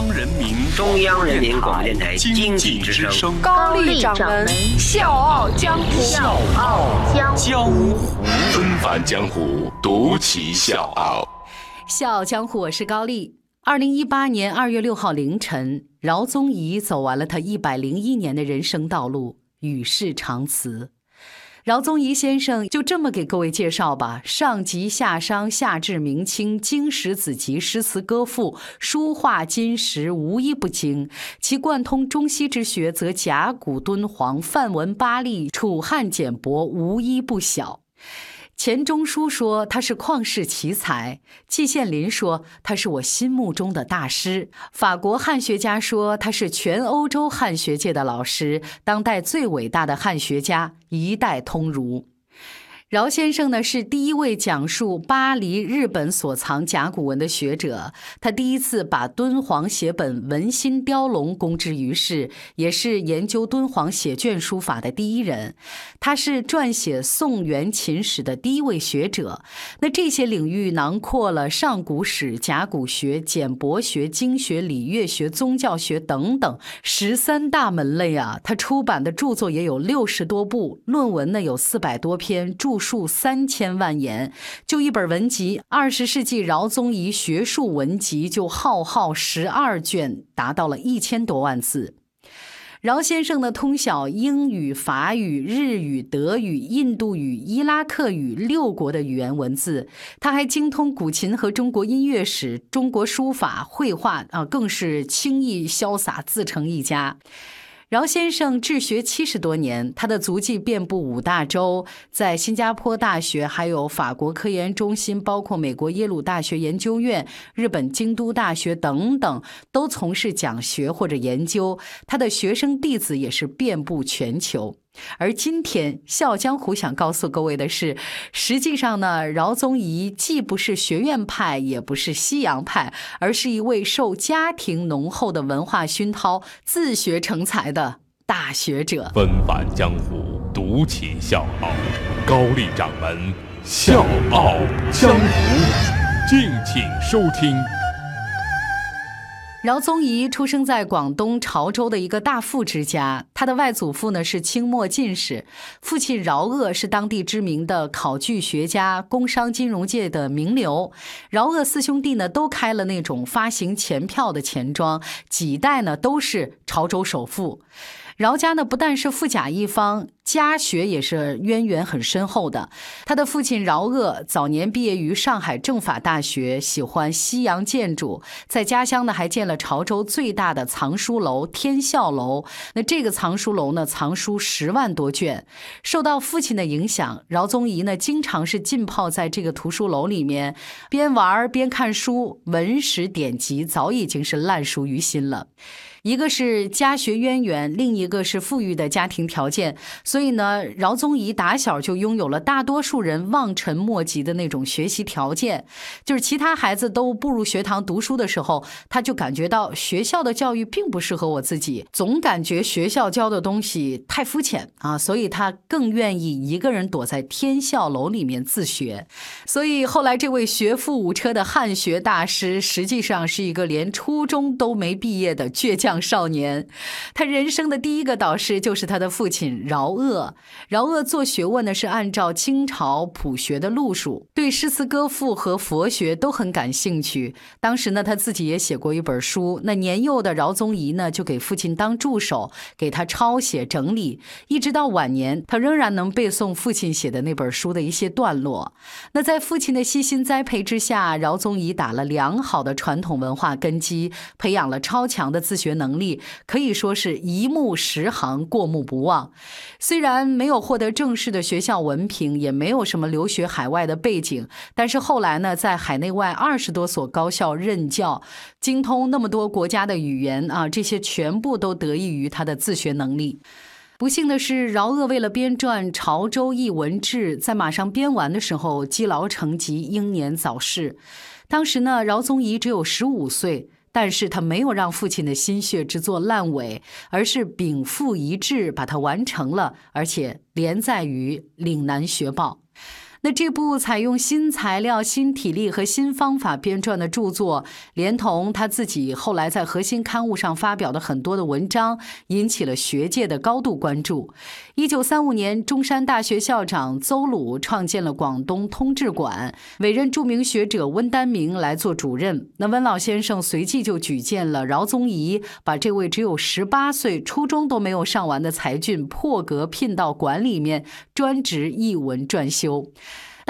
央人民中央人民广播电台经济之声高丽掌门笑傲江湖，笑傲江湖，纷繁江湖，独骑笑傲。笑傲江湖，我是高丽。二零一八年二月六号凌晨，饶宗颐走完了他一百零一年的人生道路，与世长辞。饶宗颐先生就这么给各位介绍吧：上集夏商，下至明清，经史子集，诗词歌赋，书画金石，无一不精。其贯通中西之学，则甲骨敦煌、范文巴利、楚汉简帛，无一不晓。钱钟书说他是旷世奇才，季羡林说他是我心目中的大师，法国汉学家说他是全欧洲汉学界的老师，当代最伟大的汉学家，一代通儒。饶先生呢是第一位讲述巴黎、日本所藏甲骨文的学者，他第一次把敦煌写本《文心雕龙》公之于世，也是研究敦煌写卷书法的第一人。他是撰写宋元秦史的第一位学者。那这些领域囊括了上古史、甲骨学、简帛学、经学、礼乐学、宗教学等等十三大门类啊。他出版的著作也有六十多部，论文呢有四百多篇，著。数三千万言，就一本文集《二十世纪饶宗颐学术文集》，就浩浩十二卷，达到了一千多万字。饶先生呢，通晓英语、法语、日语、德语、印度语、伊拉克语六国的语言文字，他还精通古琴和中国音乐史、中国书法、绘画啊，更是轻易潇洒，自成一家。饶先生治学七十多年，他的足迹遍布五大洲，在新加坡大学、还有法国科研中心，包括美国耶鲁大学研究院、日本京都大学等等，都从事讲学或者研究。他的学生弟子也是遍布全球。而今天，《笑江湖》想告诉各位的是，实际上呢，饶宗颐既不是学院派，也不是西洋派，而是一位受家庭浓厚的文化熏陶、自学成才的大学者。纷繁江湖，独起笑傲，高丽掌门笑傲江湖，敬请收听。饶宗颐出生在广东潮州的一个大富之家，他的外祖父呢是清末进士，父亲饶鄂是当地知名的考据学家，工商金融界的名流。饶鄂四兄弟呢都开了那种发行钱票的钱庄，几代呢都是潮州首富。饶家呢不但是富甲一方。家学也是渊源很深厚的。他的父亲饶鄂早年毕业于上海政法大学，喜欢西洋建筑，在家乡呢还建了潮州最大的藏书楼天笑楼。那这个藏书楼呢，藏书十万多卷。受到父亲的影响，饶宗颐呢经常是浸泡在这个图书楼里面，边玩边看书，文史典籍早已经是烂熟于心了。一个是家学渊源，另一个是富裕的家庭条件，所以呢，饶宗颐打小就拥有了大多数人望尘莫及的那种学习条件。就是其他孩子都步入学堂读书的时候，他就感觉到学校的教育并不适合我自己，总感觉学校教的东西太肤浅啊，所以他更愿意一个人躲在天笑楼里面自学。所以后来这位学富五车的汉学大师，实际上是一个连初中都没毕业的倔强。少年，他人生的第一个导师就是他的父亲饶鄂。饶鄂做学问呢是按照清朝朴学的路数，对诗词歌赋和佛学都很感兴趣。当时呢，他自己也写过一本书。那年幼的饶宗颐呢，就给父亲当助手，给他抄写整理。一直到晚年，他仍然能背诵父亲写的那本书的一些段落。那在父亲的悉心栽培之下，饶宗颐打了良好的传统文化根基，培养了超强的自学。能能力可以说是一目十行，过目不忘。虽然没有获得正式的学校文凭，也没有什么留学海外的背景，但是后来呢，在海内外二十多所高校任教，精通那么多国家的语言啊，这些全部都得益于他的自学能力。不幸的是，饶鄂为了编撰《潮州译文志》，在马上编完的时候积劳成疾，英年早逝。当时呢，饶宗颐只有十五岁。但是他没有让父亲的心血之作烂尾，而是禀赋一致把它完成了，而且连载于《岭南学报》。那这部采用新材料、新体力和新方法编撰的著作，连同他自己后来在核心刊物上发表的很多的文章，引起了学界的高度关注。一九三五年，中山大学校长邹鲁创建了广东通志馆，委任著名学者温丹明来做主任。那温老先生随即就举荐了饶宗颐，把这位只有十八岁、初中都没有上完的才俊破格聘到馆里面，专职译文专修。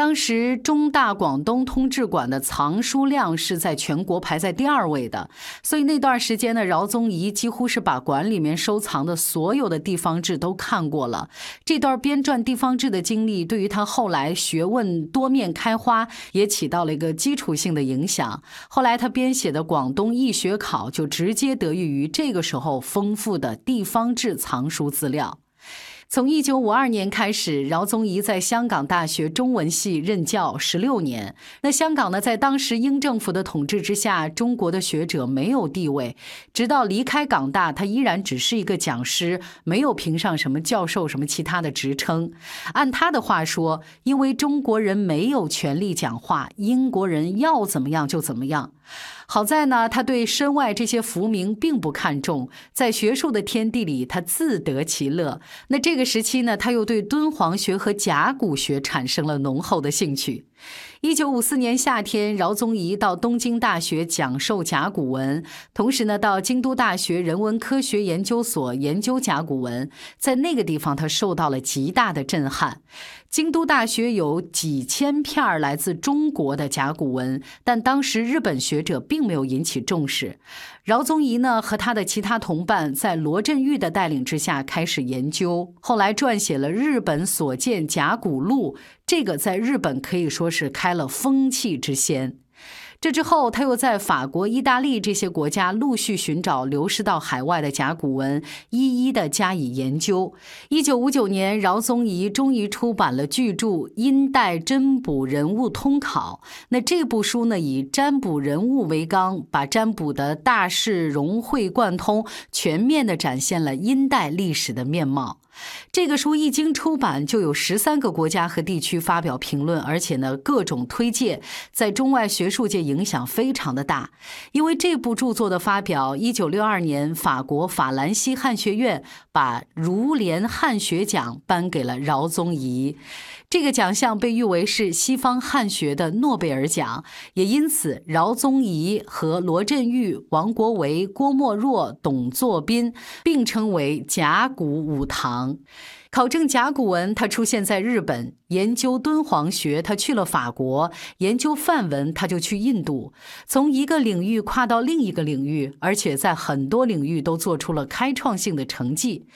当时中大广东通志馆的藏书量是在全国排在第二位的，所以那段时间呢，饶宗颐几乎是把馆里面收藏的所有的地方志都看过了。这段编撰地方志的经历，对于他后来学问多面开花也起到了一个基础性的影响。后来他编写的《广东易学考》就直接得益于这个时候丰富的地方志藏书资料。从一九五二年开始，饶宗颐在香港大学中文系任教十六年。那香港呢，在当时英政府的统治之下，中国的学者没有地位。直到离开港大，他依然只是一个讲师，没有评上什么教授、什么其他的职称。按他的话说，因为中国人没有权利讲话，英国人要怎么样就怎么样。好在呢，他对身外这些浮名并不看重，在学术的天地里，他自得其乐。那这个时期呢，他又对敦煌学和甲骨学产生了浓厚的兴趣。一九五四年夏天，饶宗颐到东京大学讲授甲骨文，同时呢，到京都大学人文科学研究所研究甲骨文。在那个地方，他受到了极大的震撼。京都大学有几千片来自中国的甲骨文，但当时日本学者并没有引起重视。饶宗颐呢，和他的其他同伴在罗振玉的带领之下开始研究，后来撰写了《日本所见甲骨录》，这个在日本可以说是开了风气之先。这之后，他又在法国、意大利这些国家陆续寻找流失到海外的甲骨文，一一的加以研究。一九五九年，饶宗颐终于出版了巨著《殷代占卜人物通考》。那这部书呢，以占卜人物为纲，把占卜的大势融会贯通，全面的展现了殷代历史的面貌。这个书一经出版，就有十三个国家和地区发表评论，而且呢，各种推介，在中外学术界影响非常的大。因为这部著作的发表，一九六二年，法国法兰西汉学院把儒联汉学奖颁给了饶宗颐。这个奖项被誉为是西方汉学的诺贝尔奖，也因此，饶宗颐和罗振玉、王国维、郭沫若、董作宾并称为甲骨五堂。考证甲骨文，他出现在日本；研究敦煌学，他去了法国；研究梵文，他就去印度。从一个领域跨到另一个领域，而且在很多领域都做出了开创性的成绩。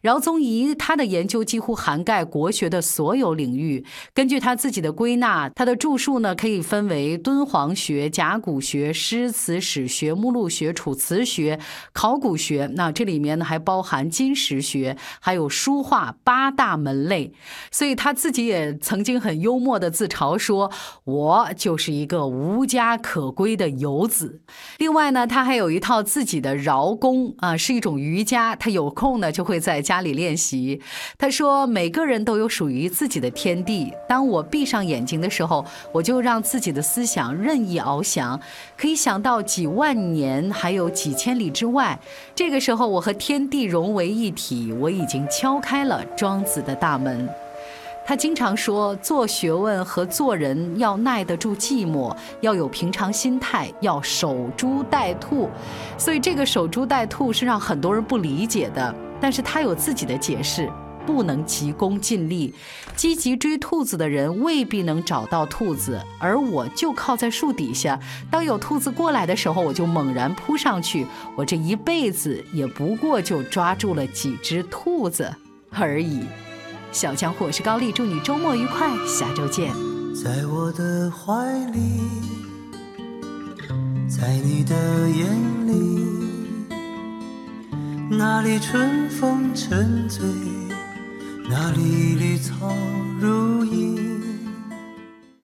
饶宗颐他的研究几乎涵盖国学的所有领域。根据他自己的归纳，他的著述呢可以分为敦煌学、甲骨学、诗词史学、目录学、楚辞学、考古学。那这里面呢还包含金石学，还有书画八大门类。所以他自己也曾经很幽默的自嘲说：“我就是一个无家可归的游子。”另外呢，他还有一套自己的饶功啊，是一种瑜伽。他有空呢就会在。家里练习，他说：“每个人都有属于自己的天地。当我闭上眼睛的时候，我就让自己的思想任意翱翔，可以想到几万年，还有几千里之外。这个时候，我和天地融为一体，我已经敲开了庄子的大门。”他经常说：“做学问和做人要耐得住寂寞，要有平常心态，要守株待兔。”所以，这个守株待兔是让很多人不理解的。但是他有自己的解释，不能急功近利，积极追兔子的人未必能找到兔子，而我就靠在树底下，当有兔子过来的时候，我就猛然扑上去，我这一辈子也不过就抓住了几只兔子而已。小江湖，我是高丽，祝你周末愉快，下周见。在我的怀里，在你的眼里。那里春风沉醉，那里绿草如茵。